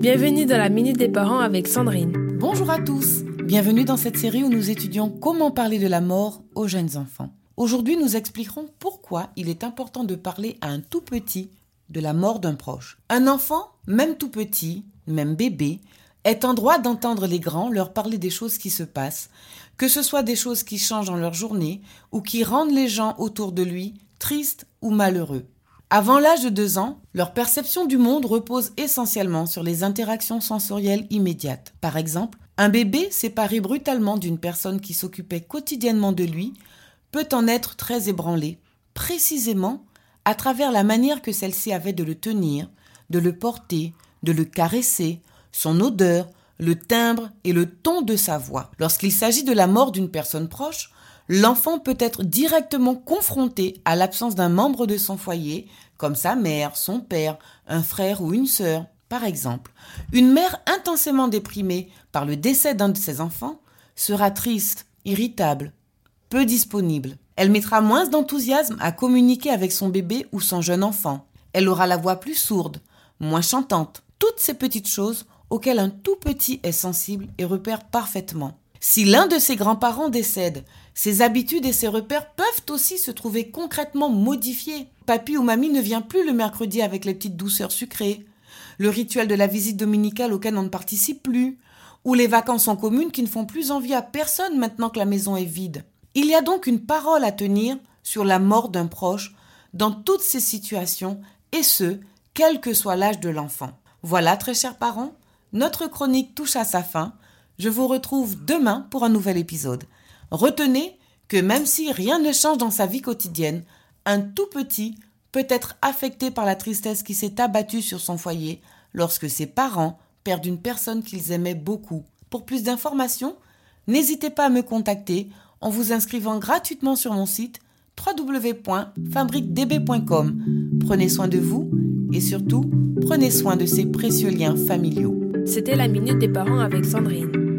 Bienvenue dans la Minute des Parents avec Sandrine. Bonjour à tous. Bienvenue dans cette série où nous étudions comment parler de la mort aux jeunes enfants. Aujourd'hui, nous expliquerons pourquoi il est important de parler à un tout petit de la mort d'un proche. Un enfant, même tout petit, même bébé, est en droit d'entendre les grands leur parler des choses qui se passent, que ce soit des choses qui changent dans leur journée ou qui rendent les gens autour de lui tristes ou malheureux. Avant l'âge de deux ans, leur perception du monde repose essentiellement sur les interactions sensorielles immédiates. Par exemple, un bébé séparé brutalement d'une personne qui s'occupait quotidiennement de lui peut en être très ébranlé, précisément à travers la manière que celle-ci avait de le tenir, de le porter, de le caresser, son odeur, le timbre et le ton de sa voix. Lorsqu'il s'agit de la mort d'une personne proche, l'enfant peut être directement confronté à l'absence d'un membre de son foyer, comme sa mère, son père, un frère ou une sœur, par exemple. Une mère intensément déprimée par le décès d'un de ses enfants sera triste, irritable, peu disponible. Elle mettra moins d'enthousiasme à communiquer avec son bébé ou son jeune enfant. Elle aura la voix plus sourde, moins chantante. Toutes ces petites choses auxquelles un tout petit est sensible et repère parfaitement. Si l'un de ses grands-parents décède, ses habitudes et ses repères peuvent aussi se trouver concrètement modifiés. Papy ou mamie ne vient plus le mercredi avec les petites douceurs sucrées, le rituel de la visite dominicale auquel on ne participe plus, ou les vacances en commune qui ne font plus envie à personne maintenant que la maison est vide. Il y a donc une parole à tenir sur la mort d'un proche dans toutes ces situations, et ce, quel que soit l'âge de l'enfant. Voilà, très chers parents, notre chronique touche à sa fin. Je vous retrouve demain pour un nouvel épisode. Retenez que même si rien ne change dans sa vie quotidienne, un tout petit peut être affecté par la tristesse qui s'est abattue sur son foyer lorsque ses parents perdent une personne qu'ils aimaient beaucoup. Pour plus d'informations, n'hésitez pas à me contacter en vous inscrivant gratuitement sur mon site www.fabriquedb.com. Prenez soin de vous et surtout, prenez soin de ces précieux liens familiaux. C'était la Minute des Parents avec Sandrine.